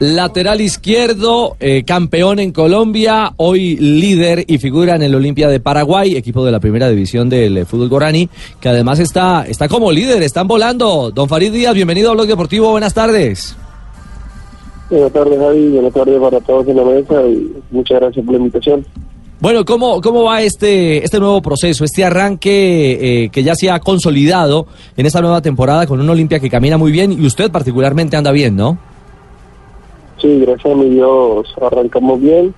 Lateral izquierdo, eh, campeón en Colombia, hoy líder y figura en el Olimpia de Paraguay, equipo de la primera división del eh, fútbol guaraní, que además está, está como líder, están volando. Don Farid Díaz, bienvenido a Blog Deportivo, buenas tardes. Buenas tardes, Javi. Buenas tardes para todos en la mesa y muchas gracias por la invitación. Bueno, ¿cómo, cómo va este, este nuevo proceso, este arranque eh, que ya se ha consolidado en esta nueva temporada con un Olimpia que camina muy bien y usted particularmente anda bien, ¿no? Sí, gracias a mi Dios arrancamos bien,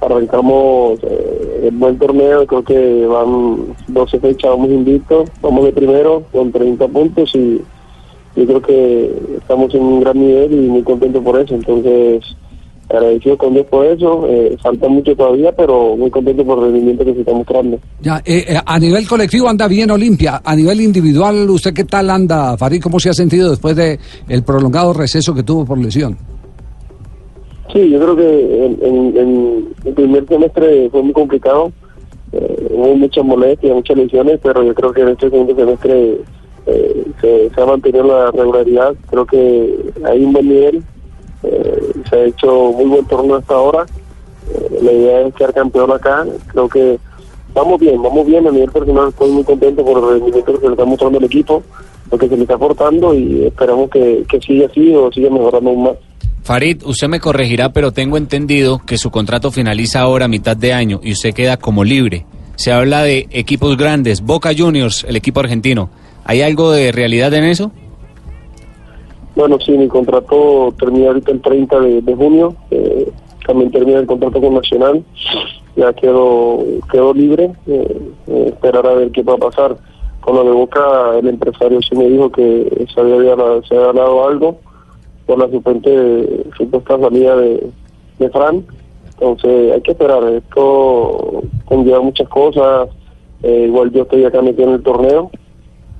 arrancamos eh, el buen torneo, creo que van 12 fechas, vamos invictos, vamos de primero con 30 puntos y yo creo que estamos en un gran nivel y muy contentos por eso, entonces agradecido con Dios por eso, eh, falta mucho todavía, pero muy contento por el rendimiento que se está mostrando. Ya, eh, eh, a nivel colectivo anda bien Olimpia, a nivel individual, ¿usted qué tal anda, Farid? ¿Cómo se ha sentido después de el prolongado receso que tuvo por lesión? Sí, yo creo que en, el primer semestre fue muy complicado, eh, hubo muchas molestias, muchas lesiones, pero yo creo que en este segundo semestre eh, se, se ha mantenido la regularidad, creo que hay un buen nivel, eh, se ha hecho muy buen torneo hasta ahora, eh, la idea es quedar campeón acá, creo que vamos bien, vamos bien, a nivel personal estoy muy contento por el rendimiento que le está mostrando al equipo, lo que se le está aportando y esperamos que, que siga así o siga mejorando aún más. Farid, usted me corregirá, pero tengo entendido que su contrato finaliza ahora a mitad de año y usted queda como libre. Se habla de equipos grandes, Boca Juniors, el equipo argentino. ¿Hay algo de realidad en eso? Bueno, sí, mi contrato termina ahorita el 30 de, junio. eh, también termina el contrato con Nacional. Ya quedo, quedo libre. eh, eh, esperar a ver qué va a pasar. Con lo de Boca, el empresario sí me dijo que se había, se había ganado algo por la supuesta, supuesta salida de, de Fran. Entonces hay que esperar. Esto conlleva muchas cosas. eh, igual yo estoy acá metido en el torneo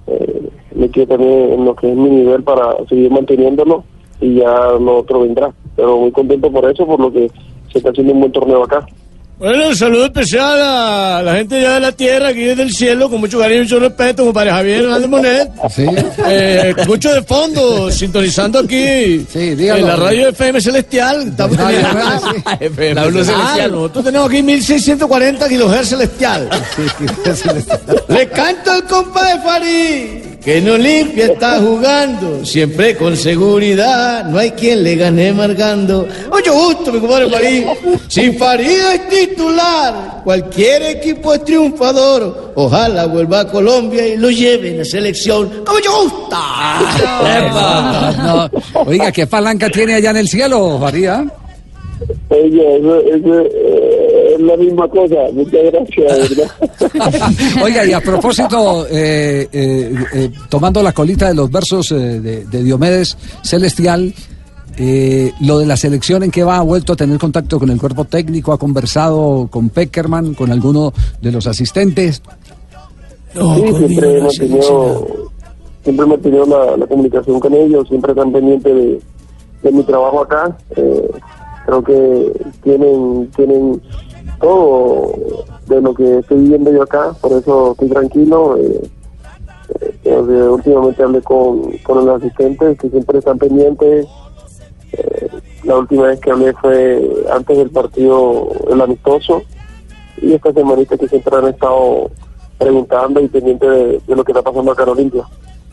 eh, me quedo también en lo que es mi nivel para seguir manteniéndolo y ya lo otro vendrá. Pero muy contento por eso, por lo que se está haciendo un buen torneo acá. Bueno, un saludo especial a la gente ya de la tierra, aquí desde el cielo, con mucho cariño y mucho respeto, como para Javier Hernández Monet. Sí. Eh, escucho de fondo, sintonizando aquí en la radio FM Celestial. Estamos Radio teniendo- La Blue Ah, Celestial. nosotros tenemos aquí 1640 kilohertz celestial. Le canto al compa de Farid, que en Olimpia está jugando, siempre con seguridad, no hay quien le gane marcando. Mucho gusto, mi compadre Farid. Si Farid es titular, cualquier equipo es triunfador. Ojalá vuelva a Colombia y lo lleve en la selección. ¡Con mucho gusto! No, oiga, ¿qué palanca tiene allá en el cielo, Farid? Oye, eso, eso, eh, es la misma cosa. Muchas gracias, ¿verdad? Oiga, y a propósito, eh, eh, eh, tomando la colita de los versos eh, de, de Diomedes Celestial, eh, lo de la selección en que va, ha vuelto a tener contacto con el cuerpo técnico, ha conversado con Peckerman, con alguno de los asistentes. No, sí, siempre he no se dice nada. mantenido, siempre he mantenido la, la comunicación con ellos, siempre están pendientes de, de mi trabajo acá. Eh, creo que tienen, tienen todo de lo que estoy viviendo yo acá, por eso estoy tranquilo. Eh, eh, últimamente hablé con, con los asistentes que siempre están pendientes. Eh, la última vez que hablé fue antes del partido, el amistoso, y esta semanita que siempre han estado preguntando y pendientes de, de lo que está pasando acá en Olimpia.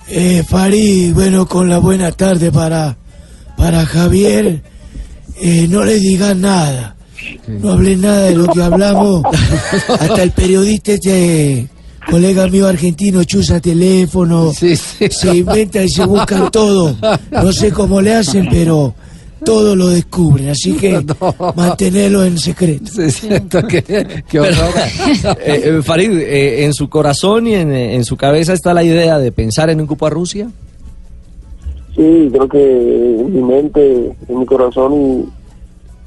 Eh, Farid, bueno, con la buena tarde para, para Javier. Eh, no le digas nada. No hables nada de lo que hablamos. Hasta el periodista este, colega mío argentino, chusa teléfono. Sí, sí. Se inventa y se buscan todo. No sé cómo le hacen, pero todo lo descubren. Así que mantenerlo en secreto. Sí, es cierto que. Eh, eh, Farid, eh, ¿en su corazón y en, eh, en su cabeza está la idea de pensar en un cupo a Rusia? Sí, creo que en mi mente, en mi corazón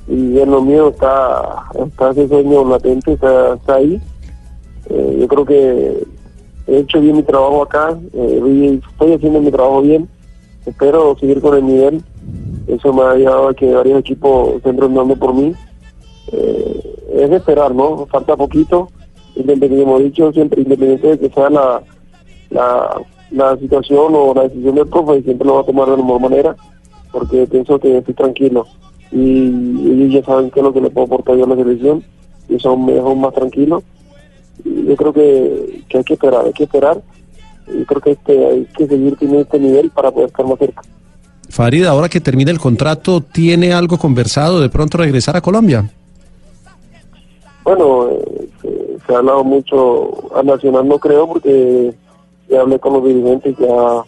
y, y en lo mío está, está ese sueño latente, está, ahí. Eh, yo creo que he hecho bien mi trabajo acá, eh, estoy haciendo mi trabajo bien, espero seguir con el nivel. Eso me ha llevado a que varios equipos estén preguntando por mí. Eh, es esperar, ¿no? Falta poquito, independientemente, como he dicho, siempre independiente de que sea la, la, la situación o la decisión del profe, siempre lo va a tomar de la mejor manera, porque pienso que estoy tranquilo. Y ellos ya saben qué es lo que le puedo aportar yo a la selección, y son mejor más tranquilos. Yo creo que, que hay que esperar, hay que esperar. Y creo que este, hay que seguir teniendo este nivel para poder estar más cerca. Farid, ahora que termine el contrato, ¿tiene algo conversado de pronto regresar a Colombia? Bueno, eh, se, se ha hablado mucho a Nacional, no creo, porque ya hablé con los dirigentes, ya,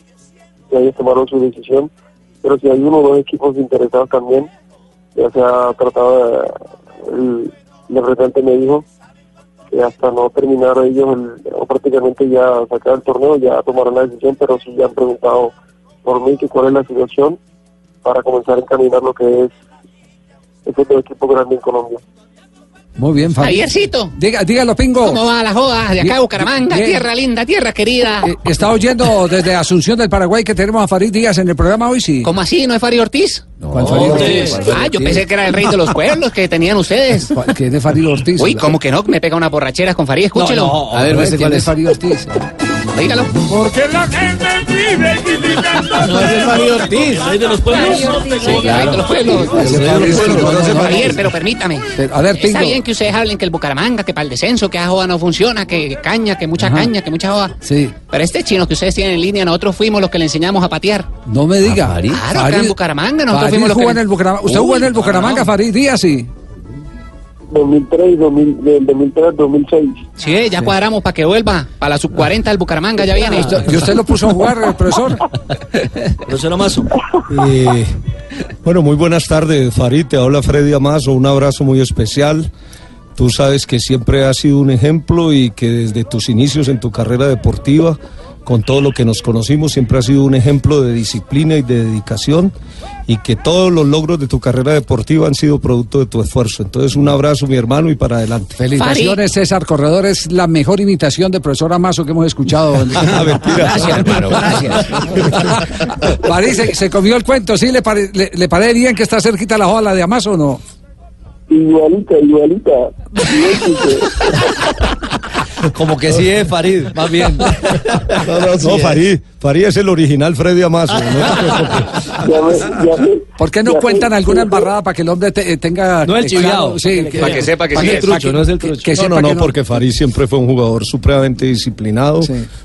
ya ellos tomaron su decisión. Pero si hay uno o dos equipos interesados también, ya se ha tratado, de, el, el representante me dijo que hasta no terminar ellos el- o prácticamente ya sacar el torneo, ya tomaron la decisión, pero sí ya han preguntado por mí que cuál es la situación para comenzar a encaminar lo que es este equipo grande en Colombia. Muy bien, Farid. Javiercito. Diga, dígalo, Pingo. ¿Cómo va la joda? De acá Bien, Bucaramanga, bien. tierra linda, tierra querida. Eh, ¿Está oyendo desde Asunción del Paraguay que tenemos a Farid Díaz en el programa hoy? Sí. ¿Cómo así? ¿No es Farid Ortiz? ¿Cuál Farid Ortiz? ¿Cuál Farid Ah, yo pensé que era el rey de los pueblos que tenían ustedes. ¿Cuál- ¿Quién es Farid Ortiz? Uy, ¿cómo que no? Me pega una borrachera con Farid, escúchelo. No, no, a ver, ¿quién ¿quién es Farid Ortiz? Dígalo. Porque la gente vive criticando. No es de Farid Ortiz, es de los pueblos. Sí, claro. de los pueblos. Ese. Javier, pero permítame. A ver, Está bien que ustedes hablen que el Bucaramanga, que para el descenso, que esa joda no funciona, que caña, que mucha caña, que mucha joda. Sí. Pero este chino que ustedes tienen en línea, nosotros fuimos los que le enseñamos a patear. No me diga. Claro, acá en Bucaramanga, nosotros fuimos los que- en el Bucaramanga. ¿Usted jugó en el Bucaramanga. Farid Díaz? Sí. 2003 y 2000, del 2003 2006. Sí, ya cuadramos para que vuelva. Para la sub 40 del Bucaramanga ya viene. ¿Y usted lo puso a jugar, el profesor? Profesor Amazo. Eh, bueno, muy buenas tardes, Farid. Te habla Freddy Amazo. Un abrazo muy especial. Tú sabes que siempre has sido un ejemplo y que desde tus inicios en tu carrera deportiva, con todo lo que nos conocimos, siempre has sido un ejemplo de disciplina y de dedicación y que todos los logros de tu carrera deportiva han sido producto de tu esfuerzo. Entonces, un abrazo, mi hermano, y para adelante. Felicitaciones, César Corredor. Es la mejor imitación de profesor Amazo que hemos escuchado. A ver, mira. Gracias, hermano, gracias. Farid, ¿se, se comió el cuento, ¿sí? ¿Le, pare- le, le parece bien que está cerquita la joda la de Amazo o no? Igualita, igualita. Como que sí es Farid, más bien. No, no, no, Farid, Farid es el original Freddy Amazo. no. ¿Por qué no cuentan alguna embarrada para que el hombre te- tenga... No el eh, chiviao. sí, Para que sepa que sí es. trucho, no es el trucho. Que, no, no, no- porque Farid siempre fue un jugador supremamente disciplinado,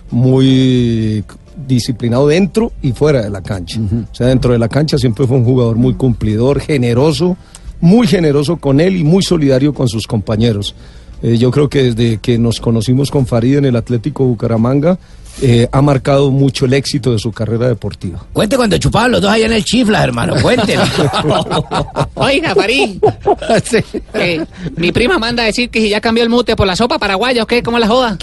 muy disciplinado dentro y fuera de la cancha. O sea, dentro de la cancha siempre fue un jugador muy cumplidor, generoso, muy generoso con él y muy solidario con sus compañeros. Eh, yo creo que desde que nos conocimos con Farid en el Atlético Bucaramanga, eh, ha marcado mucho el éxito de su carrera deportiva. Cuente cuando chupaban los dos allá en el chifla, hermano. Cuéntelo. Oiga, Farid. Eh, mi prima manda a decir que si ya cambió el mute por la sopa paraguaya, ¿o qué? ¿Cómo la joda?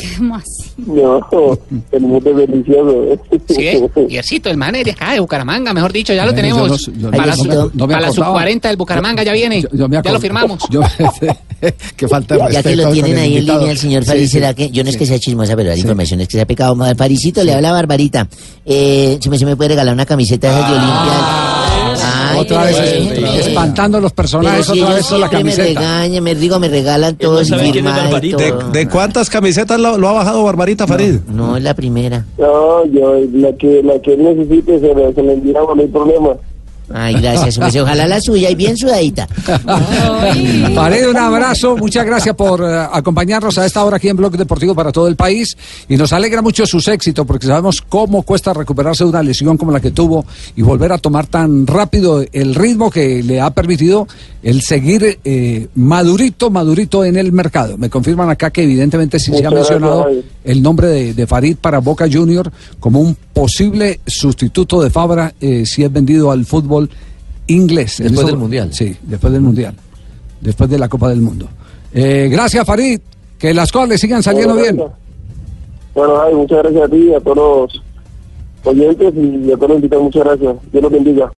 No, el es delicioso. Sí, ¿eh? Yercito, el man es de acá, de Bucaramanga, mejor dicho, ya lo tenemos. yo no- yo no- para la, no me- sub- no me para la sub acordaba. 40 del Bucaramanga ya viene. Yo- yo me ya lo firmamos. Yo- que falta Ya que lo tienen ahí en línea el señor Sí, Farid, sí. ¿será que? Yo no es que Sí. sea chismosa, pero la Sí. información es que se ha pecado. Faricito, le habla Barbarita. Eh, si me, se me puede regalar una camiseta de esas de Olimpia. Ay, Otra vez es- espantando los personajes, si otra vez con la siempre Me camiseta. regañan, me digo, me regalan todo sin firmar y ¿De, todo. de cuántas camisetas lo, lo ha bajado Barbarita Farid? No, es la primera. No, yo, la que, la que él necesite se la, se la enviamos, no hay problema. Ay, gracias. pues, Ojalá la suya y bien sudadita. Farid, un abrazo, muchas gracias por eh, acompañarnos a esta hora aquí en Blog Deportivo para todo el país y nos alegra mucho sus éxitos porque sabemos cómo cuesta recuperarse de una lesión como la que tuvo y volver a tomar tan rápido el ritmo que le ha permitido el seguir eh, madurito, madurito en el mercado. Me confirman acá que evidentemente sí se ha gracias, mencionado el nombre de, de Farid para Boca Junior como un posible sustituto de Fabra eh, si es vendido al fútbol inglés. Después eso- del Mundial. Sí, después del Mundial. Después de la Copa del Mundo. Eh, gracias, Farid. Que las cosas le sigan saliendo bien. Bueno, Javi, muchas gracias a ti y a todos los, oyentes y a todos los invitados, muchas gracias. Dios los bendiga.